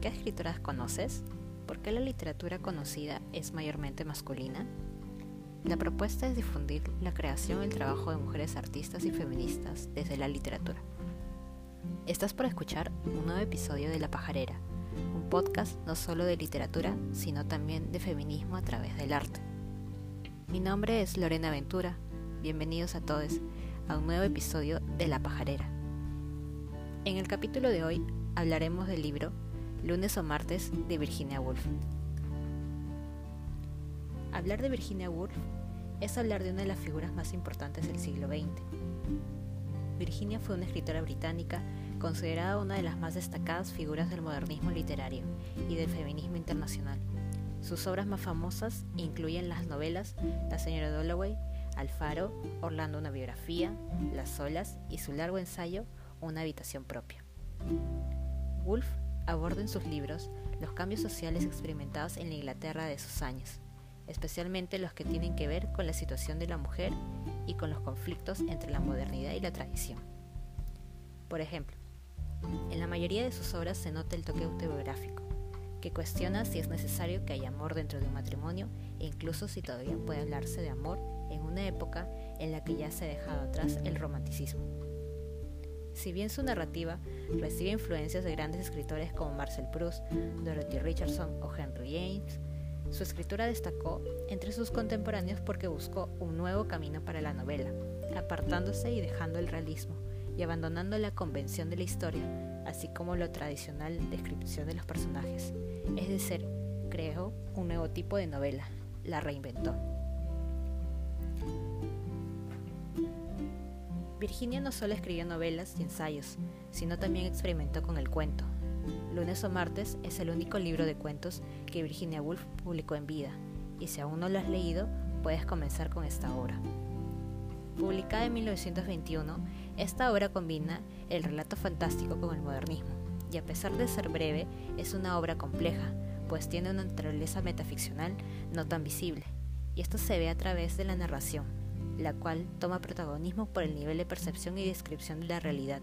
¿Qué escritoras conoces? ¿Por qué la literatura conocida es mayormente masculina? La propuesta es difundir la creación y el trabajo de mujeres artistas y feministas desde la literatura. Estás por escuchar un nuevo episodio de La Pajarera, un podcast no solo de literatura, sino también de feminismo a través del arte. Mi nombre es Lorena Ventura. Bienvenidos a todos a un nuevo episodio de La Pajarera. En el capítulo de hoy hablaremos del libro Lunes o martes de Virginia Woolf. Hablar de Virginia Woolf es hablar de una de las figuras más importantes del siglo XX. Virginia fue una escritora británica considerada una de las más destacadas figuras del modernismo literario y del feminismo internacional. Sus obras más famosas incluyen las novelas La señora Dalloway, Alfaro, Orlando una biografía, Las olas y su largo ensayo Una habitación propia. Woolf aborda en sus libros los cambios sociales experimentados en la Inglaterra de esos años, especialmente los que tienen que ver con la situación de la mujer y con los conflictos entre la modernidad y la tradición. Por ejemplo, en la mayoría de sus obras se nota el toque autobiográfico, que cuestiona si es necesario que haya amor dentro de un matrimonio e incluso si todavía puede hablarse de amor en una época en la que ya se ha dejado atrás el romanticismo. Si bien su narrativa recibe influencias de grandes escritores como Marcel Proust, Dorothy Richardson o Henry James, su escritura destacó entre sus contemporáneos porque buscó un nuevo camino para la novela, apartándose y dejando el realismo y abandonando la convención de la historia, así como la tradicional descripción de los personajes. Es decir, creó un nuevo tipo de novela, la reinventó. Virginia no solo escribió novelas y ensayos, sino también experimentó con el cuento. Lunes o martes es el único libro de cuentos que Virginia Woolf publicó en vida, y si aún no lo has leído, puedes comenzar con esta obra. Publicada en 1921, esta obra combina el relato fantástico con el modernismo, y a pesar de ser breve, es una obra compleja, pues tiene una naturaleza metaficcional no tan visible, y esto se ve a través de la narración la cual toma protagonismo por el nivel de percepción y descripción de la realidad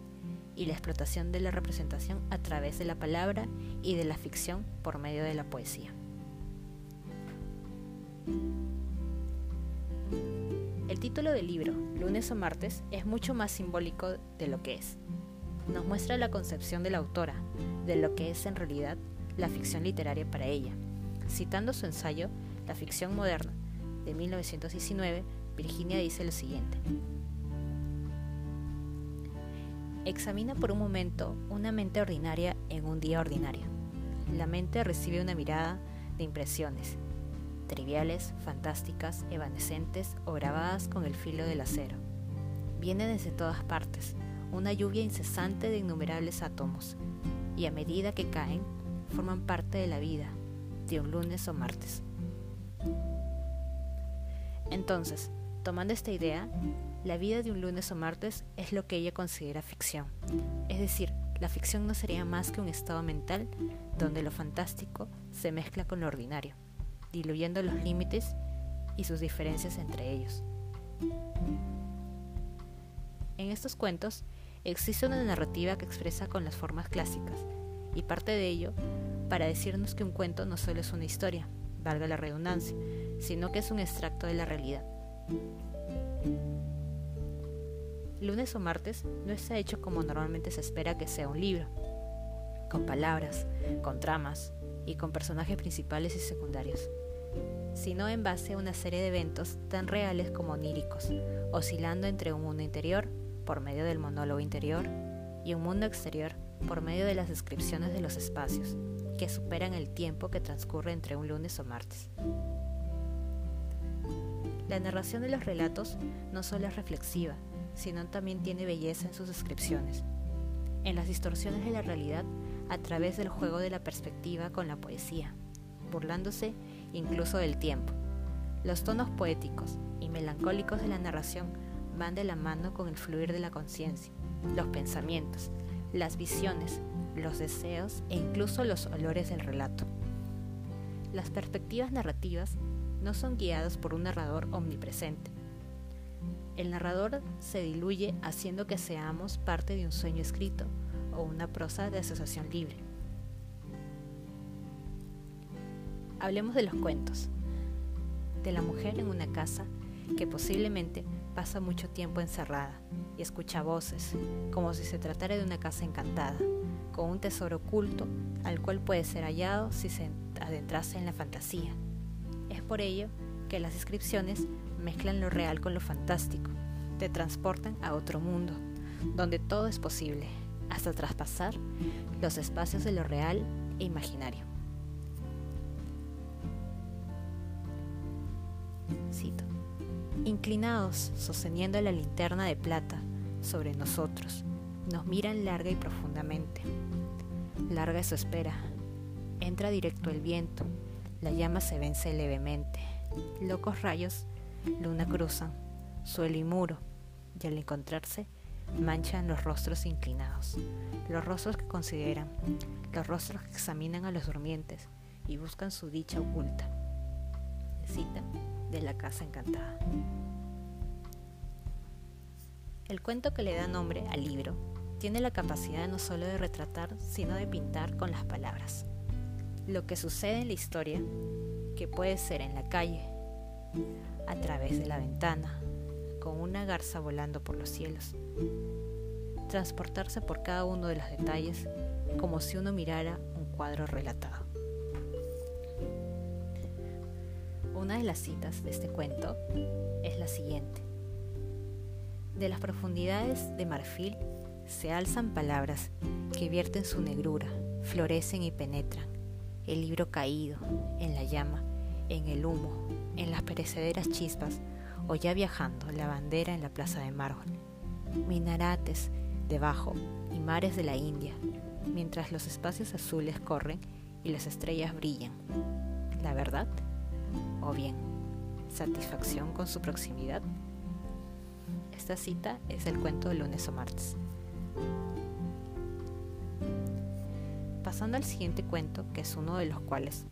y la explotación de la representación a través de la palabra y de la ficción por medio de la poesía. El título del libro, Lunes o Martes, es mucho más simbólico de lo que es. Nos muestra la concepción de la autora de lo que es en realidad la ficción literaria para ella. Citando su ensayo, La ficción moderna, de 1919, Virginia dice lo siguiente. Examina por un momento una mente ordinaria en un día ordinario. La mente recibe una mirada de impresiones, triviales, fantásticas, evanescentes o grabadas con el filo del acero. Viene desde todas partes, una lluvia incesante de innumerables átomos, y a medida que caen, forman parte de la vida, de un lunes o martes. Entonces, Tomando esta idea, la vida de un lunes o martes es lo que ella considera ficción. Es decir, la ficción no sería más que un estado mental donde lo fantástico se mezcla con lo ordinario, diluyendo los límites y sus diferencias entre ellos. En estos cuentos existe una narrativa que expresa con las formas clásicas, y parte de ello para decirnos que un cuento no solo es una historia, valga la redundancia, sino que es un extracto de la realidad. Lunes o martes no está hecho como normalmente se espera que sea un libro, con palabras, con tramas y con personajes principales y secundarios, sino en base a una serie de eventos tan reales como oníricos, oscilando entre un mundo interior, por medio del monólogo interior, y un mundo exterior, por medio de las descripciones de los espacios, que superan el tiempo que transcurre entre un lunes o martes. La narración de los relatos no solo es reflexiva, sino también tiene belleza en sus descripciones, en las distorsiones de la realidad a través del juego de la perspectiva con la poesía, burlándose incluso del tiempo. Los tonos poéticos y melancólicos de la narración van de la mano con el fluir de la conciencia, los pensamientos, las visiones, los deseos e incluso los olores del relato. Las perspectivas narrativas no son guiados por un narrador omnipresente. El narrador se diluye haciendo que seamos parte de un sueño escrito o una prosa de asociación libre. hablemos de los cuentos. De la mujer en una casa que posiblemente pasa mucho tiempo encerrada y escucha voces, como si se tratara de una casa encantada, con un tesoro oculto al cual puede ser hallado si se adentrase en la fantasía. Por ello que las descripciones mezclan lo real con lo fantástico, te transportan a otro mundo, donde todo es posible, hasta traspasar los espacios de lo real e imaginario. Cito. Inclinados, sosteniendo la linterna de plata sobre nosotros, nos miran larga y profundamente. Larga es su espera. Entra directo el viento, la llama se vence levemente. Locos rayos, luna cruzan, suelo y muro, y al encontrarse, manchan los rostros inclinados, los rostros que consideran, los rostros que examinan a los durmientes y buscan su dicha oculta. Cita de la casa encantada. El cuento que le da nombre al libro tiene la capacidad no solo de retratar, sino de pintar con las palabras. Lo que sucede en la historia, que puede ser en la calle, a través de la ventana, con una garza volando por los cielos. Transportarse por cada uno de los detalles como si uno mirara un cuadro relatado. Una de las citas de este cuento es la siguiente. De las profundidades de marfil se alzan palabras que vierten su negrura, florecen y penetran. El libro caído, en la llama, en el humo, en las perecederas chispas, o ya viajando la bandera en la plaza de mármol. Minarates debajo y mares de la India, mientras los espacios azules corren y las estrellas brillan. ¿La verdad? ¿O bien satisfacción con su proximidad? Esta cita es el cuento de lunes o martes. Pasando al siguiente cuento, que es uno de los cuales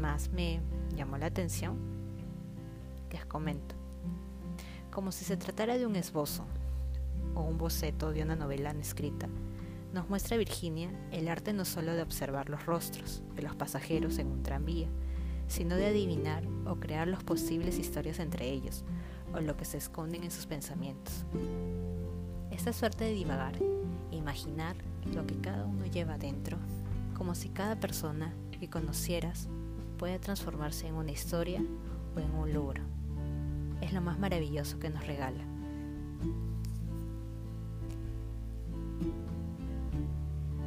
más me llamó la atención, les comento. Como si se tratara de un esbozo o un boceto de una novela no escrita, nos muestra Virginia el arte no solo de observar los rostros de los pasajeros en un tranvía, sino de adivinar o crear las posibles historias entre ellos, o lo que se esconden en sus pensamientos. Esta suerte de divagar imaginar lo que cada uno lleva dentro, como si cada persona que conocieras puede transformarse en una historia o en un libro es lo más maravilloso que nos regala.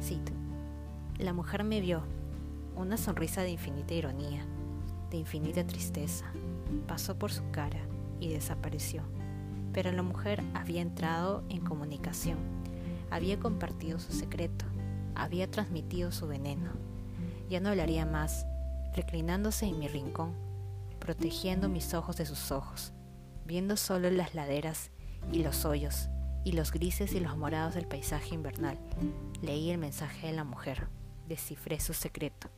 Cito. La mujer me vio, una sonrisa de infinita ironía, de infinita tristeza, pasó por su cara y desapareció. Pero la mujer había entrado en comunicación, había compartido su secreto, había transmitido su veneno. Ya no hablaría más, reclinándose en mi rincón, protegiendo mis ojos de sus ojos, viendo solo las laderas y los hoyos y los grises y los morados del paisaje invernal. Leí el mensaje de la mujer, descifré su secreto,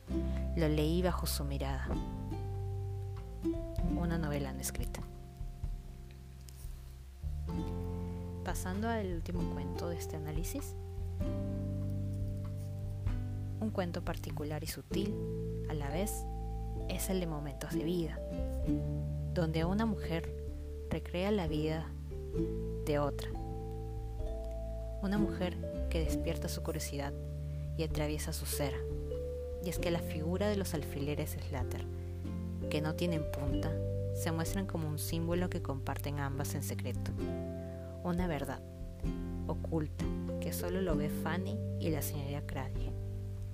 lo leí bajo su mirada. Una novela no escrita. Pasando al último cuento de este análisis, un cuento particular y sutil, a la vez, es el de momentos de vida, donde una mujer recrea la vida de otra. Una mujer que despierta su curiosidad y atraviesa su ser. Y es que la figura de los alfileres Slater, que no tienen punta, se muestran como un símbolo que comparten ambas en secreto. Una verdad oculta que solo lo ve Fanny y la señora Cradley.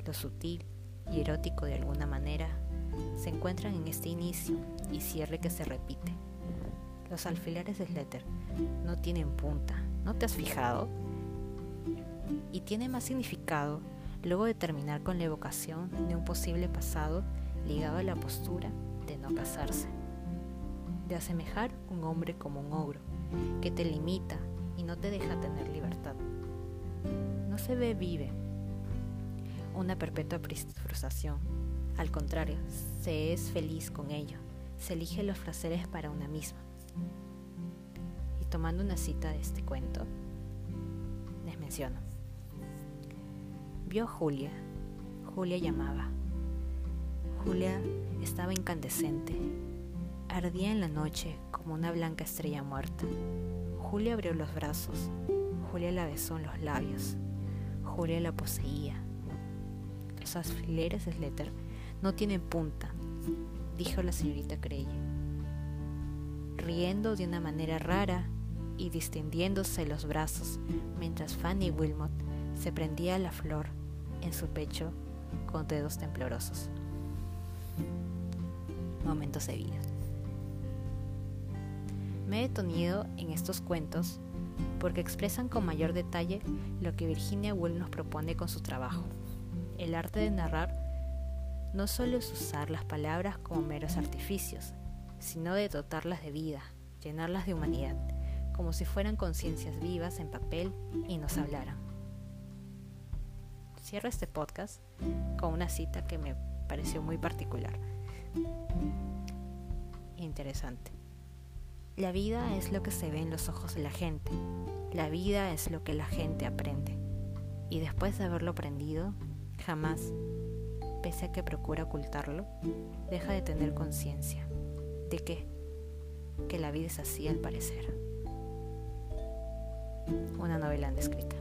Lo sutil y erótico de alguna manera se encuentran en este inicio y cierre que se repite. Los alfileres de Slater no tienen punta, ¿no te has fijado? Y tiene más significado luego de terminar con la evocación de un posible pasado ligado a la postura de no casarse, de asemejar un hombre como un ogro, que te limita y no te deja tener libertad. No se ve vive una perpetua frustración, al contrario, se es feliz con ello, se elige los placeres para una misma y tomando una cita de este cuento, les menciono. Vio Julia. Julia llamaba. Julia estaba incandescente. Ardía en la noche como una blanca estrella muerta. Julia abrió los brazos. Julia la besó en los labios. Julia la poseía. Los alfileres de Slater no tienen punta, dijo la señorita Creye, riendo de una manera rara y distendiéndose los brazos mientras Fanny Wilmot se prendía la flor en su pecho con dedos temblorosos. Momentos de vida. Me he detenido en estos cuentos porque expresan con mayor detalle lo que Virginia Woolf nos propone con su trabajo. El arte de narrar no solo es usar las palabras como meros artificios, sino de dotarlas de vida, llenarlas de humanidad, como si fueran conciencias vivas en papel y nos hablaran. Cierro este podcast con una cita que me pareció muy particular. Interesante. La vida es lo que se ve en los ojos de la gente. La vida es lo que la gente aprende. Y después de haberlo aprendido, jamás, pese a que procura ocultarlo, deja de tener conciencia. ¿De qué? Que la vida es así al parecer. Una novela descrita.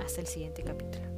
Hasta el siguiente capítulo.